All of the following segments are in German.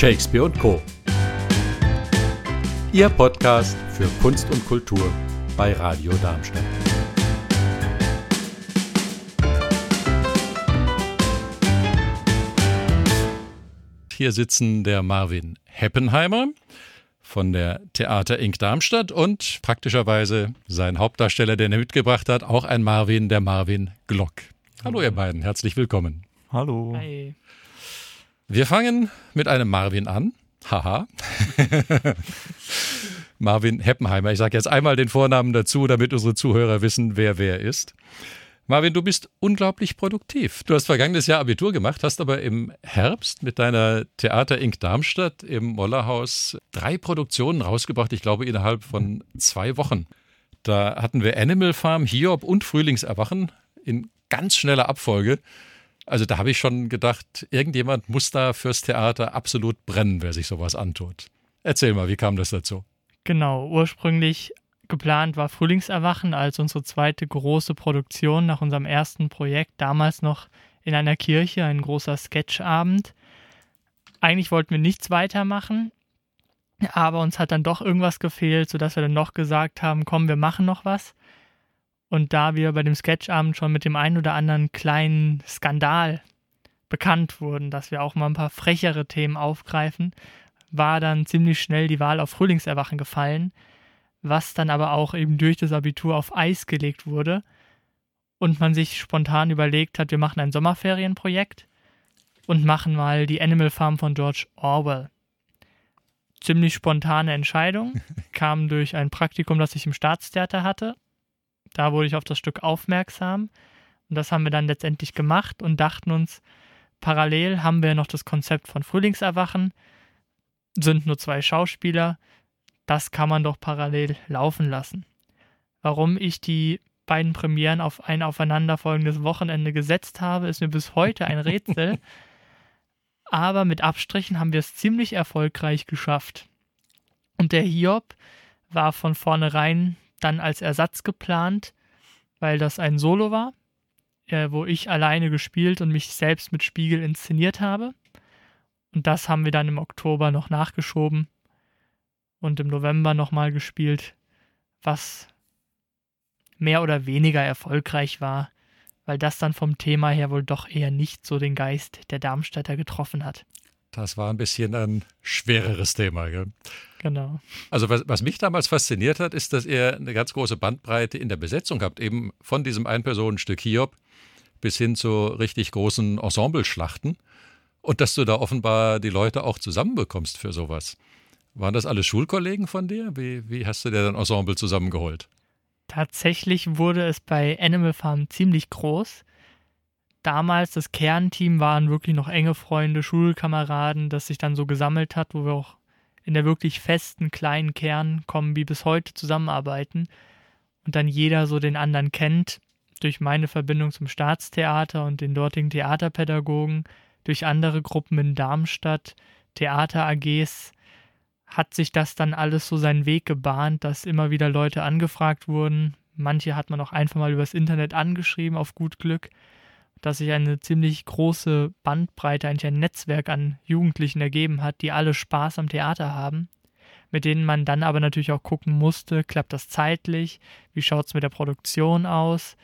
Shakespeare und Co. Ihr Podcast für Kunst und Kultur bei Radio Darmstadt. Hier sitzen der Marvin Heppenheimer von der Theater Inc. Darmstadt und praktischerweise sein Hauptdarsteller, den er mitgebracht hat, auch ein Marvin, der Marvin Glock. Hallo ihr beiden, herzlich willkommen. Hallo. Hi. Wir fangen mit einem Marvin an. Haha. Marvin Heppenheimer. Ich sage jetzt einmal den Vornamen dazu, damit unsere Zuhörer wissen, wer wer ist. Marvin, du bist unglaublich produktiv. Du hast vergangenes Jahr Abitur gemacht, hast aber im Herbst mit deiner Theater Inc. Darmstadt im Mollerhaus drei Produktionen rausgebracht, ich glaube innerhalb von zwei Wochen. Da hatten wir Animal Farm, Hiob und Frühlingserwachen in ganz schneller Abfolge. Also da habe ich schon gedacht, irgendjemand muss da fürs Theater absolut brennen, wer sich sowas antut. Erzähl mal, wie kam das dazu? Genau, ursprünglich geplant war Frühlingserwachen als unsere zweite große Produktion nach unserem ersten Projekt, damals noch in einer Kirche, ein großer Sketchabend. Eigentlich wollten wir nichts weitermachen, aber uns hat dann doch irgendwas gefehlt, sodass wir dann noch gesagt haben, komm, wir machen noch was. Und da wir bei dem Sketchabend schon mit dem einen oder anderen kleinen Skandal bekannt wurden, dass wir auch mal ein paar frechere Themen aufgreifen, war dann ziemlich schnell die Wahl auf Frühlingserwachen gefallen, was dann aber auch eben durch das Abitur auf Eis gelegt wurde und man sich spontan überlegt hat, wir machen ein Sommerferienprojekt und machen mal die Animal Farm von George Orwell. Ziemlich spontane Entscheidung, kam durch ein Praktikum, das ich im Staatstheater hatte da wurde ich auf das Stück aufmerksam und das haben wir dann letztendlich gemacht und dachten uns, parallel haben wir noch das Konzept von Frühlingserwachen, sind nur zwei Schauspieler, das kann man doch parallel laufen lassen. Warum ich die beiden Premieren auf ein aufeinanderfolgendes Wochenende gesetzt habe, ist mir bis heute ein Rätsel. Aber mit Abstrichen haben wir es ziemlich erfolgreich geschafft. Und der Hiob war von vornherein dann als Ersatz geplant, weil das ein Solo war, äh, wo ich alleine gespielt und mich selbst mit Spiegel inszeniert habe. Und das haben wir dann im Oktober noch nachgeschoben und im November nochmal gespielt, was mehr oder weniger erfolgreich war, weil das dann vom Thema her wohl doch eher nicht so den Geist der Darmstädter getroffen hat. Das war ein bisschen ein schwereres Thema. Gell? Genau. Also was, was, mich damals fasziniert hat, ist, dass ihr eine ganz große Bandbreite in der Besetzung habt, eben von diesem Ein-Personen-Stück Hiob bis hin zu richtig großen Ensembleschlachten und dass du da offenbar die Leute auch zusammenbekommst für sowas. Waren das alle Schulkollegen von dir? Wie, wie hast du dir dein Ensemble zusammengeholt? Tatsächlich wurde es bei Animal Farm ziemlich groß damals das Kernteam waren wirklich noch enge Freunde, Schulkameraden, das sich dann so gesammelt hat, wo wir auch in der wirklich festen kleinen Kernkombi bis heute zusammenarbeiten und dann jeder so den anderen kennt durch meine Verbindung zum Staatstheater und den dortigen Theaterpädagogen, durch andere Gruppen in Darmstadt, Theater AGs, hat sich das dann alles so seinen Weg gebahnt, dass immer wieder Leute angefragt wurden. Manche hat man auch einfach mal übers Internet angeschrieben, auf gut Glück dass sich eine ziemlich große Bandbreite, eigentlich ein Netzwerk an Jugendlichen ergeben hat, die alle Spaß am Theater haben, mit denen man dann aber natürlich auch gucken musste, klappt das zeitlich, wie schaut es mit der Produktion aus,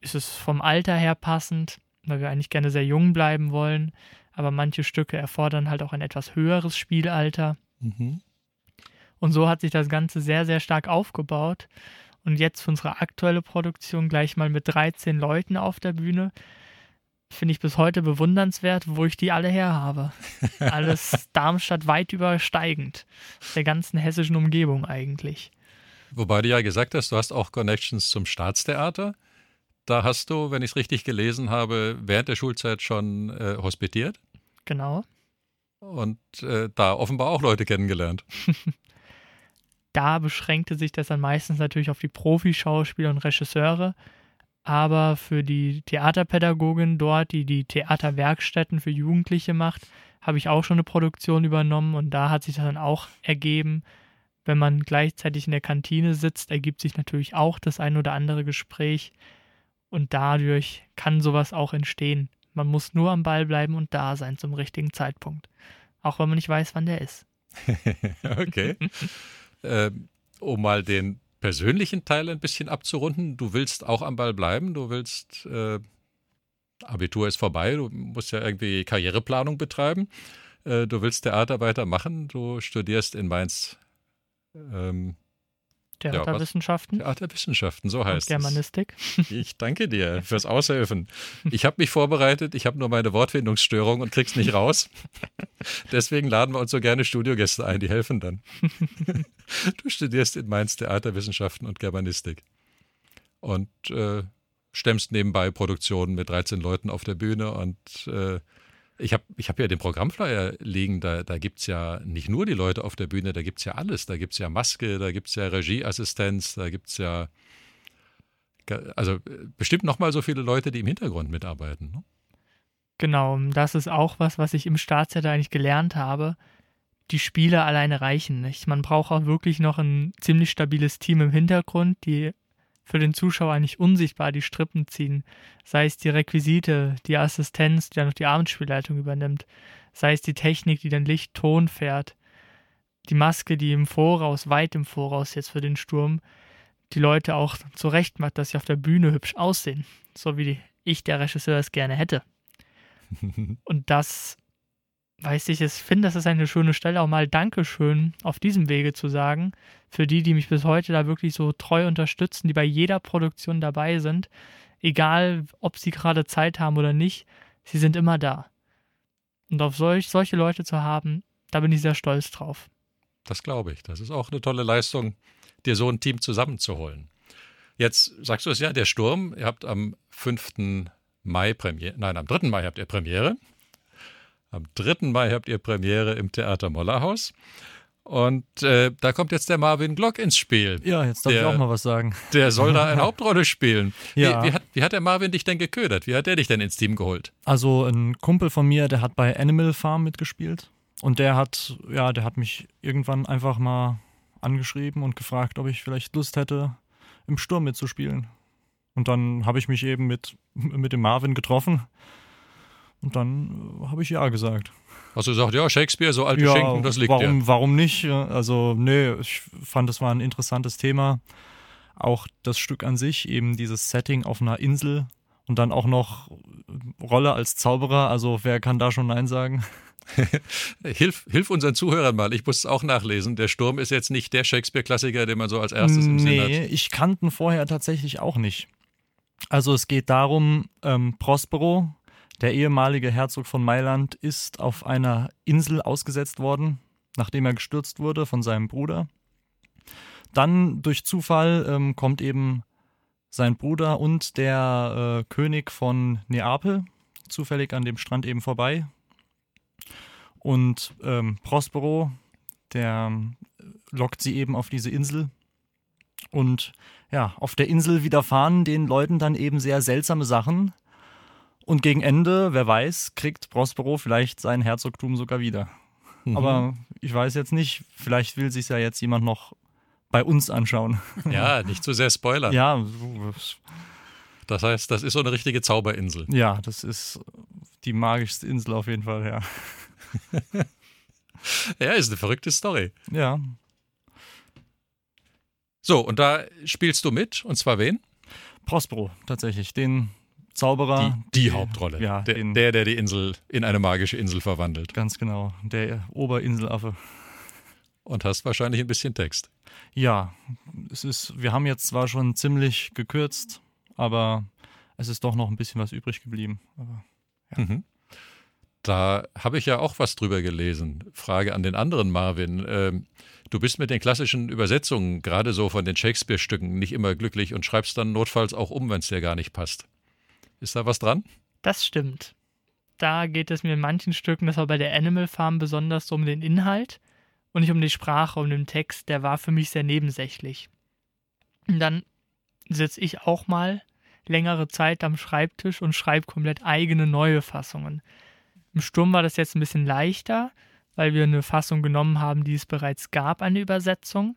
ist es vom Alter her passend, weil wir eigentlich gerne sehr jung bleiben wollen, aber manche Stücke erfordern halt auch ein etwas höheres Spielalter. Mhm. Und so hat sich das Ganze sehr, sehr stark aufgebaut und jetzt für unsere aktuelle Produktion gleich mal mit 13 Leuten auf der Bühne. Finde ich bis heute bewundernswert, wo ich die alle her habe. Alles Darmstadt weit übersteigend. Der ganzen hessischen Umgebung eigentlich. Wobei du ja gesagt hast, du hast auch Connections zum Staatstheater. Da hast du, wenn ich es richtig gelesen habe, während der Schulzeit schon äh, hospitiert. Genau. Und äh, da offenbar auch Leute kennengelernt. Da beschränkte sich das dann meistens natürlich auf die Profischauspieler und Regisseure. Aber für die Theaterpädagogin dort, die die Theaterwerkstätten für Jugendliche macht, habe ich auch schon eine Produktion übernommen und da hat sich das dann auch ergeben. Wenn man gleichzeitig in der Kantine sitzt, ergibt sich natürlich auch das ein oder andere Gespräch und dadurch kann sowas auch entstehen. Man muss nur am Ball bleiben und da sein zum richtigen Zeitpunkt. auch wenn man nicht weiß, wann der ist. okay. ähm, um mal den persönlichen Teil ein bisschen abzurunden, du willst auch am Ball bleiben, du willst, äh, Abitur ist vorbei, du musst ja irgendwie Karriereplanung betreiben, äh, du willst Theater weitermachen, du studierst in Mainz. Ähm, Theaterwissenschaften. Ja, Theaterwissenschaften, so heißt Germanistik. es. Ich danke dir fürs Aushelfen. Ich habe mich vorbereitet, ich habe nur meine Wortfindungsstörung und krieg's nicht raus. Deswegen laden wir uns so gerne Studiogäste ein, die helfen dann. Du studierst in Mainz Theaterwissenschaften und Germanistik und äh, stemmst nebenbei Produktionen mit 13 Leuten auf der Bühne und äh, ich habe ich hab ja den Programmflyer liegen, da, da gibt es ja nicht nur die Leute auf der Bühne, da gibt es ja alles. Da gibt es ja Maske, da gibt es ja Regieassistenz, da gibt es ja also bestimmt nochmal so viele Leute, die im Hintergrund mitarbeiten. Ne? Genau, das ist auch was, was ich im Staatstheater eigentlich gelernt habe. Die Spiele alleine reichen nicht. Man braucht auch wirklich noch ein ziemlich stabiles Team im Hintergrund, die für den Zuschauer nicht unsichtbar die Strippen ziehen. Sei es die Requisite, die Assistenz, die dann noch die Abendspielleitung übernimmt. Sei es die Technik, die dann Licht, Ton fährt. Die Maske, die im Voraus, weit im Voraus jetzt für den Sturm, die Leute auch zurecht macht, dass sie auf der Bühne hübsch aussehen. So wie ich, der Regisseur, es gerne hätte. Und das weiß ich, ich finde, das ist eine schöne Stelle, auch mal Dankeschön auf diesem Wege zu sagen. Für die, die mich bis heute da wirklich so treu unterstützen, die bei jeder Produktion dabei sind. Egal, ob sie gerade Zeit haben oder nicht, sie sind immer da. Und auf solch, solche Leute zu haben, da bin ich sehr stolz drauf. Das glaube ich. Das ist auch eine tolle Leistung, dir so ein Team zusammenzuholen. Jetzt sagst du es ja, der Sturm, ihr habt am 5. Mai Premiere, nein, am 3. Mai habt ihr Premiere. Am 3. Mai habt ihr Premiere im Theater Mollerhaus. Und äh, da kommt jetzt der Marvin Glock ins Spiel. Ja, jetzt darf der, ich auch mal was sagen. Der soll da eine Hauptrolle spielen. Ja. Wie, wie, hat, wie hat der Marvin dich denn geködert? Wie hat der dich denn ins Team geholt? Also ein Kumpel von mir, der hat bei Animal Farm mitgespielt. Und der hat, ja, der hat mich irgendwann einfach mal angeschrieben und gefragt, ob ich vielleicht Lust hätte, im Sturm mitzuspielen. Und dann habe ich mich eben mit, mit dem Marvin getroffen und dann äh, habe ich ja gesagt. Hast du gesagt, ja, Shakespeare, so alte ja, Schinken, das liegt warum, dir. Warum nicht? Also, nee, ich fand, das war ein interessantes Thema. Auch das Stück an sich, eben dieses Setting auf einer Insel und dann auch noch Rolle als Zauberer. Also, wer kann da schon Nein sagen? hilf, hilf unseren Zuhörern mal, ich muss es auch nachlesen. Der Sturm ist jetzt nicht der Shakespeare-Klassiker, den man so als erstes im nee, Sinn hat. Nee, ich kannte ihn vorher tatsächlich auch nicht. Also es geht darum, ähm, Prospero, der ehemalige Herzog von Mailand ist auf einer Insel ausgesetzt worden, nachdem er gestürzt wurde von seinem Bruder. Dann durch Zufall ähm, kommt eben sein Bruder und der äh, König von Neapel zufällig an dem Strand eben vorbei. Und ähm, Prospero, der äh, lockt sie eben auf diese Insel. Und ja, auf der Insel widerfahren den Leuten dann eben sehr seltsame Sachen, und gegen Ende, wer weiß, kriegt Prospero vielleicht sein Herzogtum sogar wieder. Mhm. Aber ich weiß jetzt nicht, vielleicht will sich ja jetzt jemand noch bei uns anschauen. Ja, nicht zu sehr spoilern. Ja. Das heißt, das ist so eine richtige Zauberinsel. Ja, das ist die magischste Insel auf jeden Fall, ja. ja, ist eine verrückte Story. Ja. So, und da spielst du mit, und zwar wen? Prospero, tatsächlich. Den Zauberer. Die, die Hauptrolle. Ja, der, den, der, der die Insel in eine magische Insel verwandelt. Ganz genau. Der Oberinselaffe. Und hast wahrscheinlich ein bisschen Text. Ja, es ist, wir haben jetzt zwar schon ziemlich gekürzt, aber es ist doch noch ein bisschen was übrig geblieben. Aber, ja. mhm. Da habe ich ja auch was drüber gelesen. Frage an den anderen Marvin. Ähm, du bist mit den klassischen Übersetzungen, gerade so von den Shakespeare-Stücken, nicht immer glücklich und schreibst dann notfalls auch um, wenn es dir gar nicht passt. Ist da was dran? Das stimmt. Da geht es mir in manchen Stücken, das war bei der Animal Farm besonders so um den Inhalt und nicht um die Sprache, um den Text. Der war für mich sehr nebensächlich. Und dann sitze ich auch mal längere Zeit am Schreibtisch und schreibe komplett eigene neue Fassungen. Im Sturm war das jetzt ein bisschen leichter, weil wir eine Fassung genommen haben, die es bereits gab, eine Übersetzung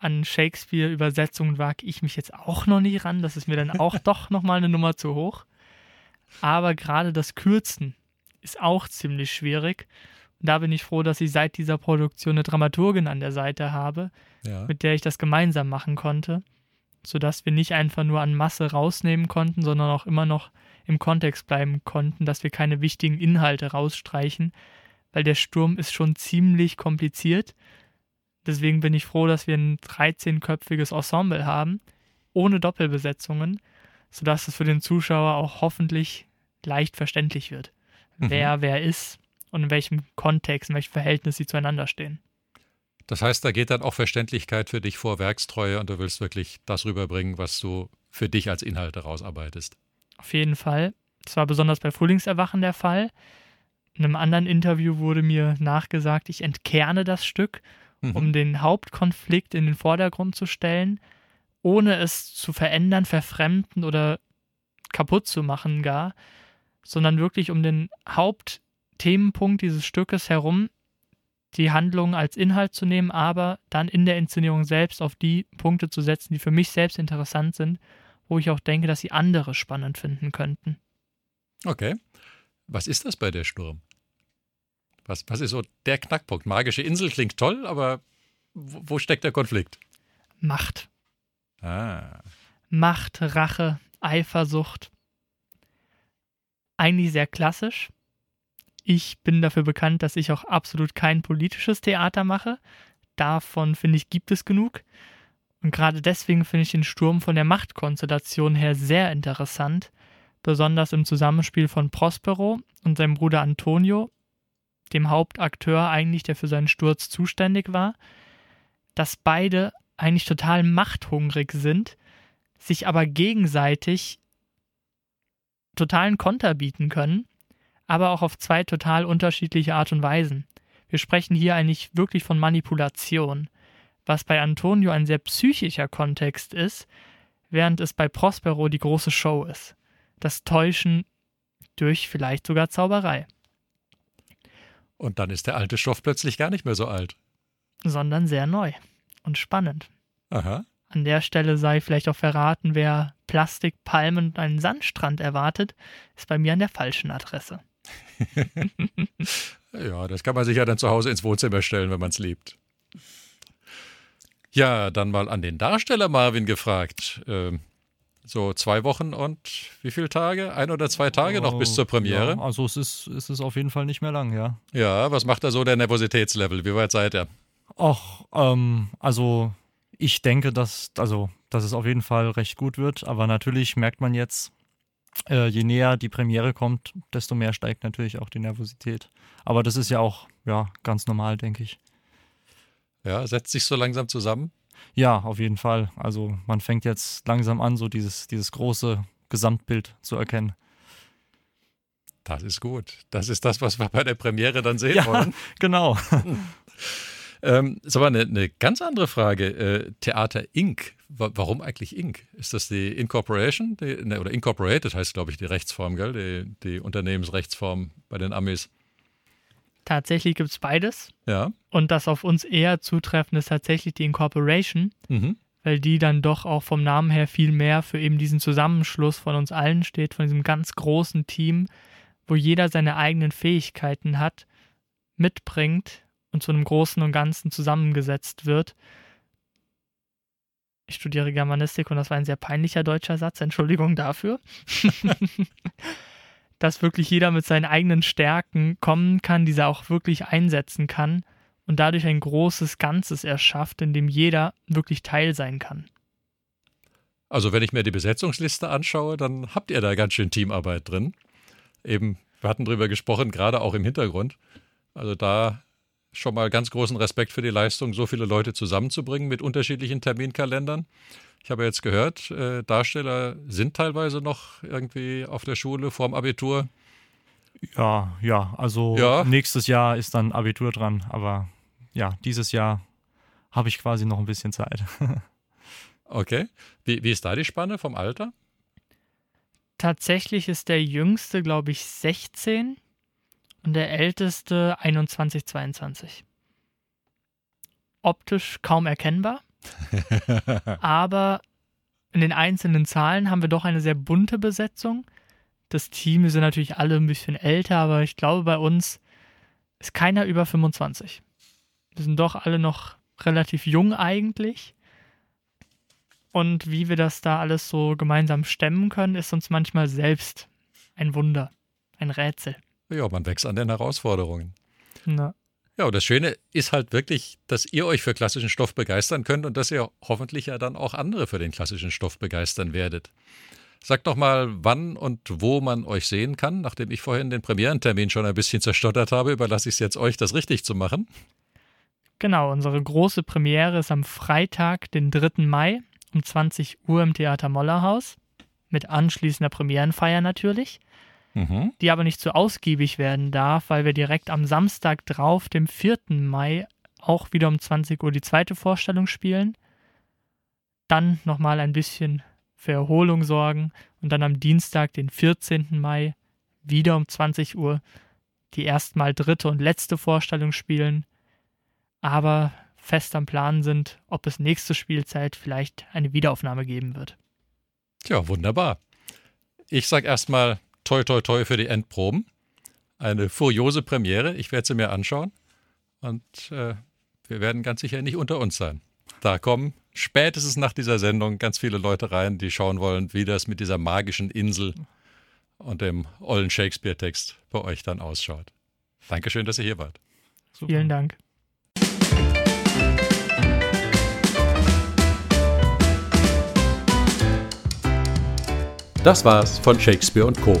an Shakespeare-Übersetzungen wage ich mich jetzt auch noch nie ran. Das ist mir dann auch doch nochmal eine Nummer zu hoch. Aber gerade das Kürzen ist auch ziemlich schwierig. Da bin ich froh, dass ich seit dieser Produktion eine Dramaturgin an der Seite habe, Ja. mit der ich das gemeinsam machen konnte, sodass wir nicht einfach nur an Masse rausnehmen konnten, sondern auch immer noch im Kontext bleiben konnten, dass wir keine wichtigen Inhalte rausstreichen, weil der Sturm ist schon ziemlich kompliziert. Deswegen bin ich froh, dass wir ein 13-köpfiges Ensemble haben, ohne Doppelbesetzungen, sodass es für den Zuschauer auch hoffentlich leicht verständlich wird, Mhm. wer wer ist und in welchem Kontext, in welchem Verhältnis sie zueinander stehen. Das heißt, da geht dann auch Verständlichkeit für dich vor Werkstreue und du willst wirklich das rüberbringen, was du für dich als Inhalt herausarbeitest. Auf jeden Fall. Das war besonders bei Frühlingserwachen der Fall. In einem anderen Interview wurde mir nachgesagt, ich entkerne das Stück, Mhm. um den Hauptkonflikt in den Vordergrund zu stellen, ohne es zu verändern, verfremden oder kaputt zu machen gar, sondern wirklich um den Hauptthemenpunkt dieses Stückes herum die Handlung als Inhalt zu nehmen, aber dann in der Inszenierung selbst auf die Punkte zu setzen, die für mich selbst interessant sind, wo ich auch denke, dass sie andere spannend finden könnten. Okay. Was ist das bei der Sturm? Was, was ist so der Knackpunkt? Magische Insel klingt toll, aber wo, wo steckt der Konflikt? Macht. Ah. Macht, Rache, Eifersucht. Eigentlich sehr klassisch. Ich bin dafür bekannt, dass ich auch absolut kein politisches Theater mache. Davon finde ich, gibt es genug. Und gerade deswegen finde ich den Sturm von der Machtkonstellation her sehr interessant, besonders im Zusammenspiel von Prospero und seinem Bruder Antonio, dem Hauptakteur eigentlich, der für seinen Sturz zuständig war, dass beide eigentlich total machthungrig sind, sich aber gegenseitig totalen Konter bieten können, aber auch auf zwei total unterschiedliche Art und Weisen. Wir sprechen hier eigentlich wirklich von Manipulation, was bei Antonio ein sehr psychischer Kontext ist, während es bei Prospero die große Show ist. Das Täuschen durch vielleicht sogar Zauberei, Und dann ist der alte Stoff plötzlich gar nicht mehr so alt. sondern sehr neu und spannend. Aha. An der Stelle sei vielleicht auch verraten, wer Plastik, Palmen und einen Sandstrand erwartet, ist bei mir an der falschen Adresse. Ja, das kann man sich ja dann zu Hause ins Wohnzimmer stellen, wenn man es liebt. Ja, dann mal an den Darsteller Marvin gefragt. Ähm, so zwei Wochen und wie viele Tage? Ein oder zwei Tage noch bis zur Premiere? Ja, also es ist, es ist auf jeden Fall nicht mehr lang, ja. Ja, was macht da so der Nervositätslevel? Wie weit seid ihr? Och, ähm, also ich denke, dass, also, dass es auf jeden Fall recht gut wird, aber natürlich merkt man jetzt, äh, je näher die Premiere kommt, desto mehr steigt natürlich auch die Nervosität. Aber das ist ja auch, ja, ganz normal, denke ich. Ja, setzt sich so langsam zusammen? Ja, auf jeden Fall. Also man fängt jetzt langsam an, so dieses, dieses große Gesamtbild zu erkennen. Das ist gut. Das ist das, was wir bei der Premiere dann sehen Ja. wollen. Genau. Ähm, ist aber eine, eine ganz andere Frage. Äh, Theater Inc. Wa- Warum eigentlich Inc? Ist das die Incorporation? Die, ne, oder Incorporated heißt, glaube ich, die Rechtsform, gell? Die, die Unternehmensrechtsform bei den Amis. Tatsächlich gibt es beides. Ja. Und das auf uns eher zutreffend ist tatsächlich die Incorporation, Mhm. weil die dann doch auch vom Namen her viel mehr für eben diesen Zusammenschluss von uns allen steht, von diesem ganz großen Team, wo jeder seine eigenen Fähigkeiten hat, mitbringt und zu einem Großen und Ganzen zusammengesetzt wird. Ich studiere Germanistik und das war ein sehr peinlicher deutscher Satz, Entschuldigung dafür. Dass wirklich jeder mit seinen eigenen Stärken kommen kann, diese auch wirklich einsetzen kann und dadurch ein großes Ganzes erschafft, in dem jeder wirklich Teil sein kann. Also, wenn ich mir die Besetzungsliste anschaue, dann habt ihr da ganz schön Teamarbeit drin. Eben, wir hatten drüber gesprochen, gerade auch im Hintergrund. Also, da schon mal ganz großen Respekt für die Leistung, so viele Leute zusammenzubringen mit unterschiedlichen Terminkalendern. Ich habe jetzt gehört, äh, Darsteller sind teilweise noch irgendwie auf der Schule vorm Abitur. Ja, ja, also Ja. nächstes Jahr ist dann Abitur dran, aber ja, dieses Jahr habe ich quasi noch ein bisschen Zeit. Okay. Wie, wie ist da die Spanne vom Alter? Tatsächlich ist der jüngste, glaube ich, 16 und der älteste 21, 22. Optisch kaum erkennbar, aber in den einzelnen Zahlen haben wir doch eine sehr bunte Besetzung. Das Team sind natürlich alle ein bisschen älter, aber ich glaube, bei uns ist keiner über 25. Wir sind doch alle noch relativ jung eigentlich. Und wie wir das da alles so gemeinsam stemmen können, ist uns manchmal selbst ein Wunder, ein Rätsel. Ja, man wächst an den Herausforderungen. Na. Ja, und das Schöne ist halt wirklich, dass ihr euch für klassischen Stoff begeistern könnt und dass ihr hoffentlich ja dann auch andere für den klassischen Stoff begeistern werdet. Sagt doch mal, wann und wo man euch sehen kann. Nachdem ich vorhin den Premierentermin schon ein bisschen zerstottert habe, überlasse ich es jetzt euch, das richtig zu machen. Genau, unsere große Premiere ist am Freitag, den 3. Mai um 20 Uhr im Theater Mollerhaus. Mit anschließender Premierenfeier natürlich. Mhm. Die aber nicht zu ausgiebig werden darf, weil wir direkt am Samstag drauf, dem 4. Mai, auch wieder um 20 Uhr die zweite Vorstellung spielen. Dann nochmal ein bisschen für Erholung sorgen und dann am Dienstag, den 14. Mai, wieder um 20 Uhr die erstmal dritte und letzte Vorstellung spielen, aber fest am Plan sind, ob es nächste Spielzeit vielleicht eine Wiederaufnahme geben wird. Tja, wunderbar. Ich sag erstmal toi toi toi für die Endproben. Eine furiose Premiere. Ich werde sie mir anschauen. Und äh, wir werden ganz sicher nicht unter uns sein. Da kommen spätestens nach dieser Sendung ganz viele Leute rein, die schauen wollen, wie das mit dieser magischen Insel und dem ollen Shakespeare-Text bei euch dann ausschaut. Dankeschön, dass ihr hier wart. Super. Vielen Dank. Das war's von Shakespeare und Co.